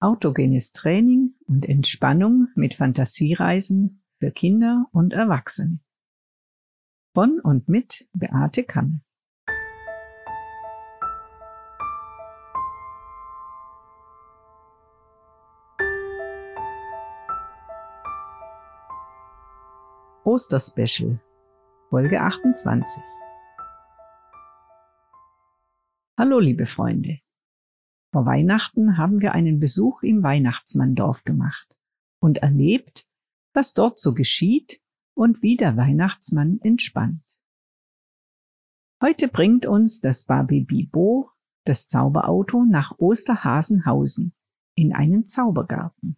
Autogenes Training und Entspannung mit Fantasiereisen für Kinder und Erwachsene. Von und mit Beate Kamme. Osterspecial, Folge 28. Hallo, liebe Freunde. Vor Weihnachten haben wir einen Besuch im Weihnachtsmanndorf gemacht und erlebt, was dort so geschieht und wie der Weihnachtsmann entspannt. Heute bringt uns das Barbie Bibo, das Zauberauto, nach Osterhasenhausen in einen Zaubergarten.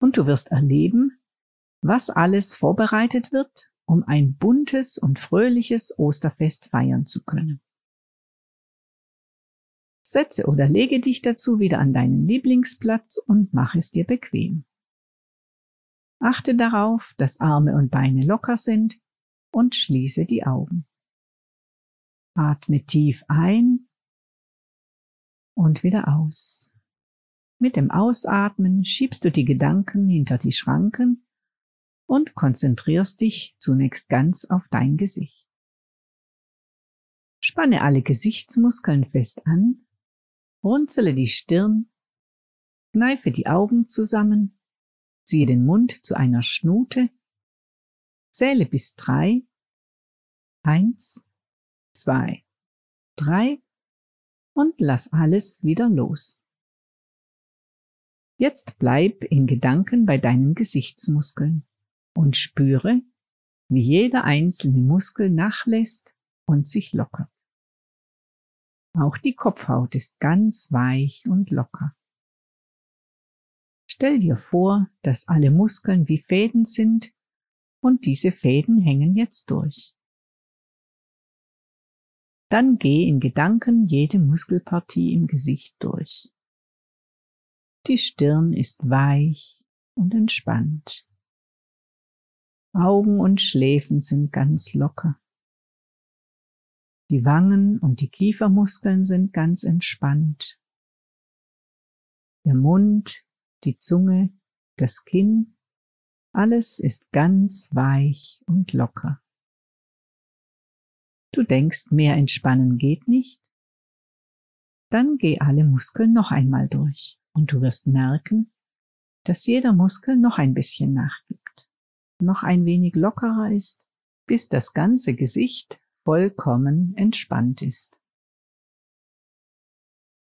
Und du wirst erleben, was alles vorbereitet wird, um ein buntes und fröhliches Osterfest feiern zu können. Setze oder lege dich dazu wieder an deinen Lieblingsplatz und mach es dir bequem. Achte darauf, dass Arme und Beine locker sind und schließe die Augen. Atme tief ein und wieder aus. Mit dem Ausatmen schiebst du die Gedanken hinter die Schranken und konzentrierst dich zunächst ganz auf dein Gesicht. Spanne alle Gesichtsmuskeln fest an runzele die Stirn, kneife die Augen zusammen, ziehe den Mund zu einer Schnute, zähle bis drei, eins, zwei, drei und lass alles wieder los. Jetzt bleib in Gedanken bei deinen Gesichtsmuskeln und spüre, wie jeder einzelne Muskel nachlässt und sich lockert. Auch die Kopfhaut ist ganz weich und locker. Stell dir vor, dass alle Muskeln wie Fäden sind und diese Fäden hängen jetzt durch. Dann geh in Gedanken jede Muskelpartie im Gesicht durch. Die Stirn ist weich und entspannt. Augen und Schläfen sind ganz locker. Die Wangen und die Kiefermuskeln sind ganz entspannt. Der Mund, die Zunge, das Kinn, alles ist ganz weich und locker. Du denkst, mehr entspannen geht nicht? Dann geh alle Muskeln noch einmal durch und du wirst merken, dass jeder Muskel noch ein bisschen nachgibt, noch ein wenig lockerer ist, bis das ganze Gesicht vollkommen entspannt ist.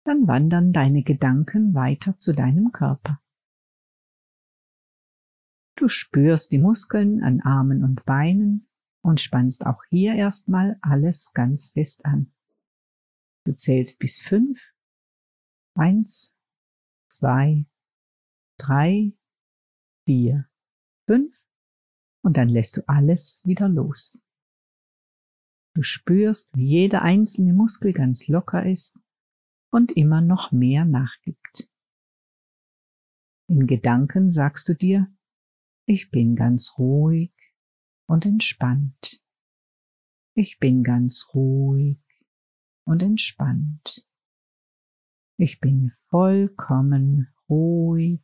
Dann wandern deine Gedanken weiter zu deinem Körper. Du spürst die Muskeln an Armen und Beinen und spannst auch hier erstmal alles ganz fest an. Du zählst bis fünf. Eins, zwei, drei, vier, fünf und dann lässt du alles wieder los. Du spürst, wie jeder einzelne Muskel ganz locker ist und immer noch mehr nachgibt. In Gedanken sagst du dir, ich bin ganz ruhig und entspannt. Ich bin ganz ruhig und entspannt. Ich bin vollkommen ruhig,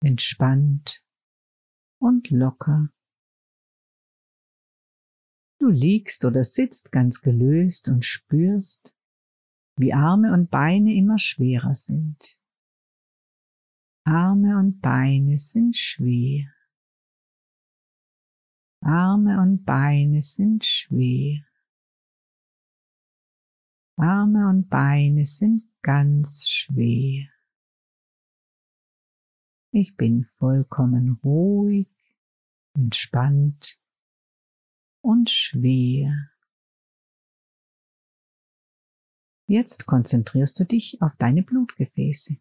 entspannt und locker Du liegst oder sitzt ganz gelöst und spürst, wie Arme und Beine immer schwerer sind. Arme und Beine sind schwer. Arme und Beine sind schwer. Arme und Beine sind ganz schwer. Ich bin vollkommen ruhig, entspannt und schwer. Jetzt konzentrierst du dich auf deine Blutgefäße.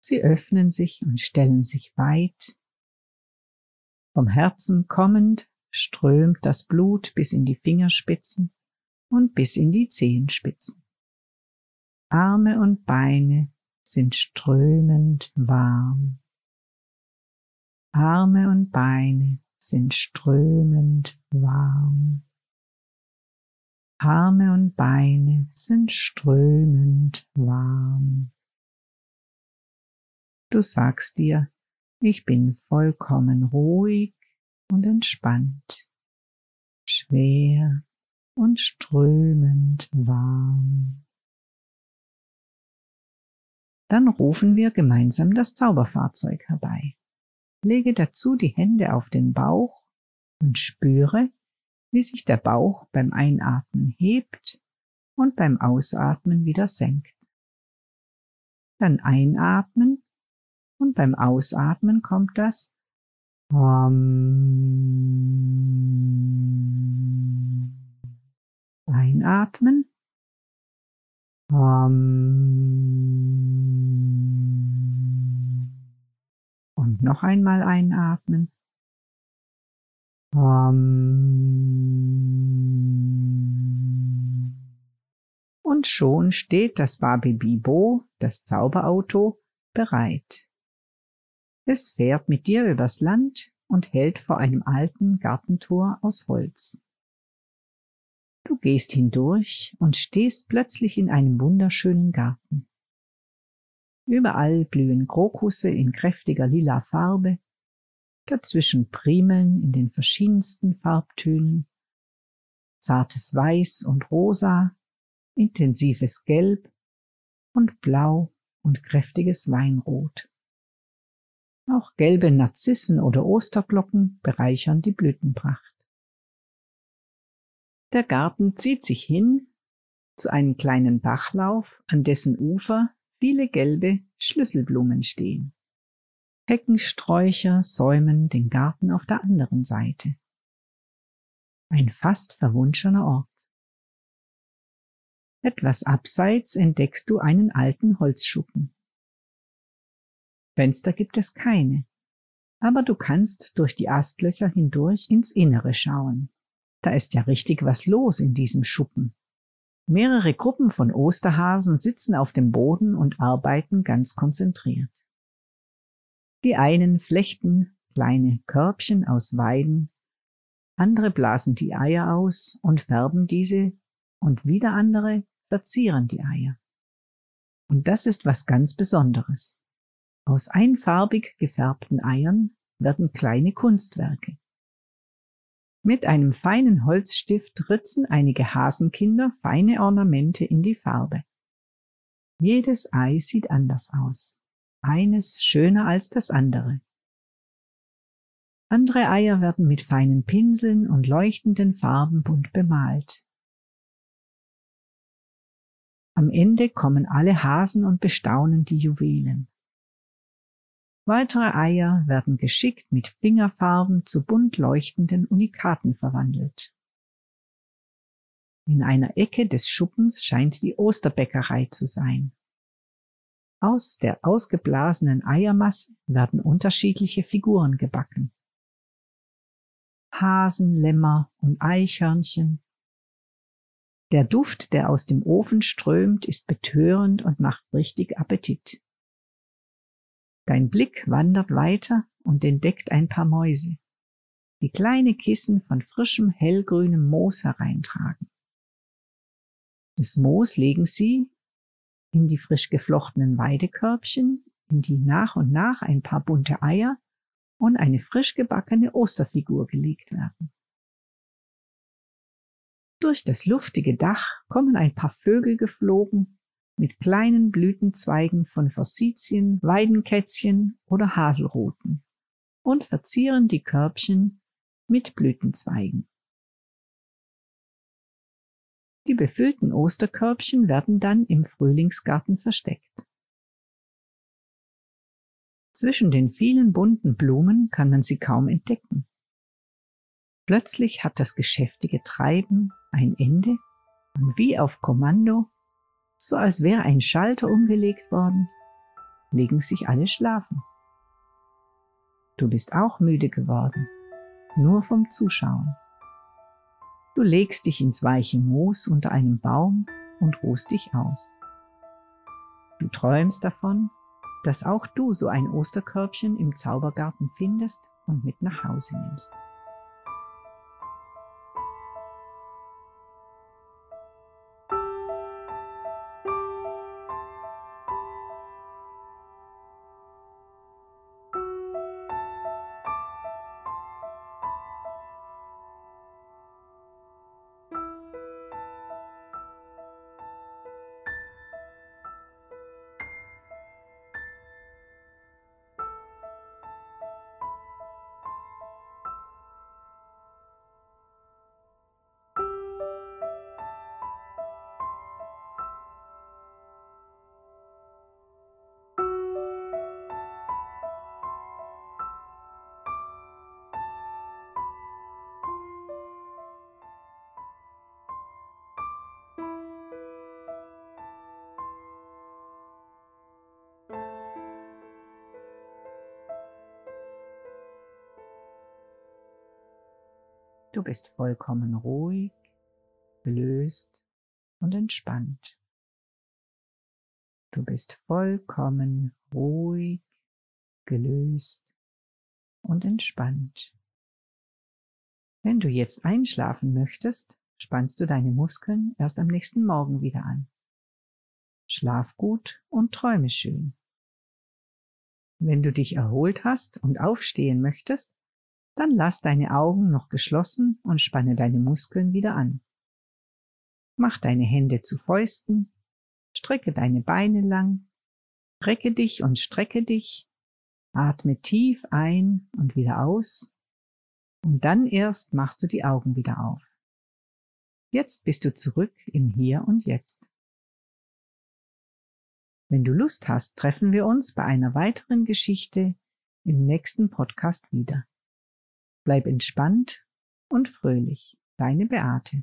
Sie öffnen sich und stellen sich weit. Vom Herzen kommend strömt das Blut bis in die Fingerspitzen und bis in die Zehenspitzen. Arme und Beine sind strömend warm. Arme und Beine sind strömend warm. Arme und Beine sind strömend warm. Du sagst dir, ich bin vollkommen ruhig und entspannt, schwer und strömend warm. Dann rufen wir gemeinsam das Zauberfahrzeug herbei. Lege dazu die Hände auf den Bauch und spüre, wie sich der Bauch beim Einatmen hebt und beim Ausatmen wieder senkt. Dann einatmen und beim Ausatmen kommt das Einatmen. Noch einmal einatmen. Und schon steht das Babi Bibo, das Zauberauto, bereit. Es fährt mit dir übers Land und hält vor einem alten Gartentor aus Holz. Du gehst hindurch und stehst plötzlich in einem wunderschönen Garten. Überall blühen Krokusse in kräftiger lila Farbe, dazwischen Primeln in den verschiedensten Farbtönen, zartes Weiß und Rosa, intensives Gelb und Blau und kräftiges Weinrot. Auch gelbe Narzissen oder Osterglocken bereichern die Blütenpracht. Der Garten zieht sich hin zu einem kleinen Bachlauf, an dessen Ufer viele gelbe Schlüsselblumen stehen. Heckensträucher säumen den Garten auf der anderen Seite. Ein fast verwunschener Ort. Etwas abseits entdeckst du einen alten Holzschuppen. Fenster gibt es keine, aber du kannst durch die Astlöcher hindurch ins Innere schauen. Da ist ja richtig was los in diesem Schuppen. Mehrere Gruppen von Osterhasen sitzen auf dem Boden und arbeiten ganz konzentriert. Die einen flechten kleine Körbchen aus Weiden, andere blasen die Eier aus und färben diese und wieder andere verzieren die Eier. Und das ist was ganz Besonderes. Aus einfarbig gefärbten Eiern werden kleine Kunstwerke. Mit einem feinen Holzstift ritzen einige Hasenkinder feine Ornamente in die Farbe. Jedes Ei sieht anders aus, eines schöner als das andere. Andere Eier werden mit feinen Pinseln und leuchtenden Farben bunt bemalt. Am Ende kommen alle Hasen und bestaunen die Juwelen. Weitere Eier werden geschickt mit Fingerfarben zu bunt leuchtenden Unikaten verwandelt. In einer Ecke des Schuppens scheint die Osterbäckerei zu sein. Aus der ausgeblasenen Eiermasse werden unterschiedliche Figuren gebacken. Hasen, Lämmer und Eichhörnchen. Der Duft, der aus dem Ofen strömt, ist betörend und macht richtig Appetit. Dein Blick wandert weiter und entdeckt ein paar Mäuse, die kleine Kissen von frischem hellgrünem Moos hereintragen. Das Moos legen sie in die frisch geflochtenen Weidekörbchen, in die nach und nach ein paar bunte Eier und eine frisch gebackene Osterfigur gelegt werden. Durch das luftige Dach kommen ein paar Vögel geflogen mit kleinen Blütenzweigen von Forsythien, Weidenkätzchen oder Haselruten und verzieren die Körbchen mit Blütenzweigen. Die befüllten Osterkörbchen werden dann im Frühlingsgarten versteckt. Zwischen den vielen bunten Blumen kann man sie kaum entdecken. Plötzlich hat das geschäftige Treiben ein Ende und wie auf Kommando so als wäre ein Schalter umgelegt worden, legen sich alle schlafen. Du bist auch müde geworden, nur vom Zuschauen. Du legst dich ins weiche Moos unter einem Baum und ruhst dich aus. Du träumst davon, dass auch du so ein Osterkörbchen im Zaubergarten findest und mit nach Hause nimmst. Du bist vollkommen ruhig, gelöst und entspannt. Du bist vollkommen ruhig, gelöst und entspannt. Wenn du jetzt einschlafen möchtest, spannst du deine Muskeln erst am nächsten Morgen wieder an. Schlaf gut und träume schön. Wenn du dich erholt hast und aufstehen möchtest, dann lass deine Augen noch geschlossen und spanne deine Muskeln wieder an. Mach deine Hände zu Fäusten, strecke deine Beine lang, recke dich und strecke dich, atme tief ein und wieder aus, und dann erst machst du die Augen wieder auf. Jetzt bist du zurück im Hier und Jetzt. Wenn du Lust hast, treffen wir uns bei einer weiteren Geschichte im nächsten Podcast wieder. Bleib entspannt und fröhlich. Deine Beate.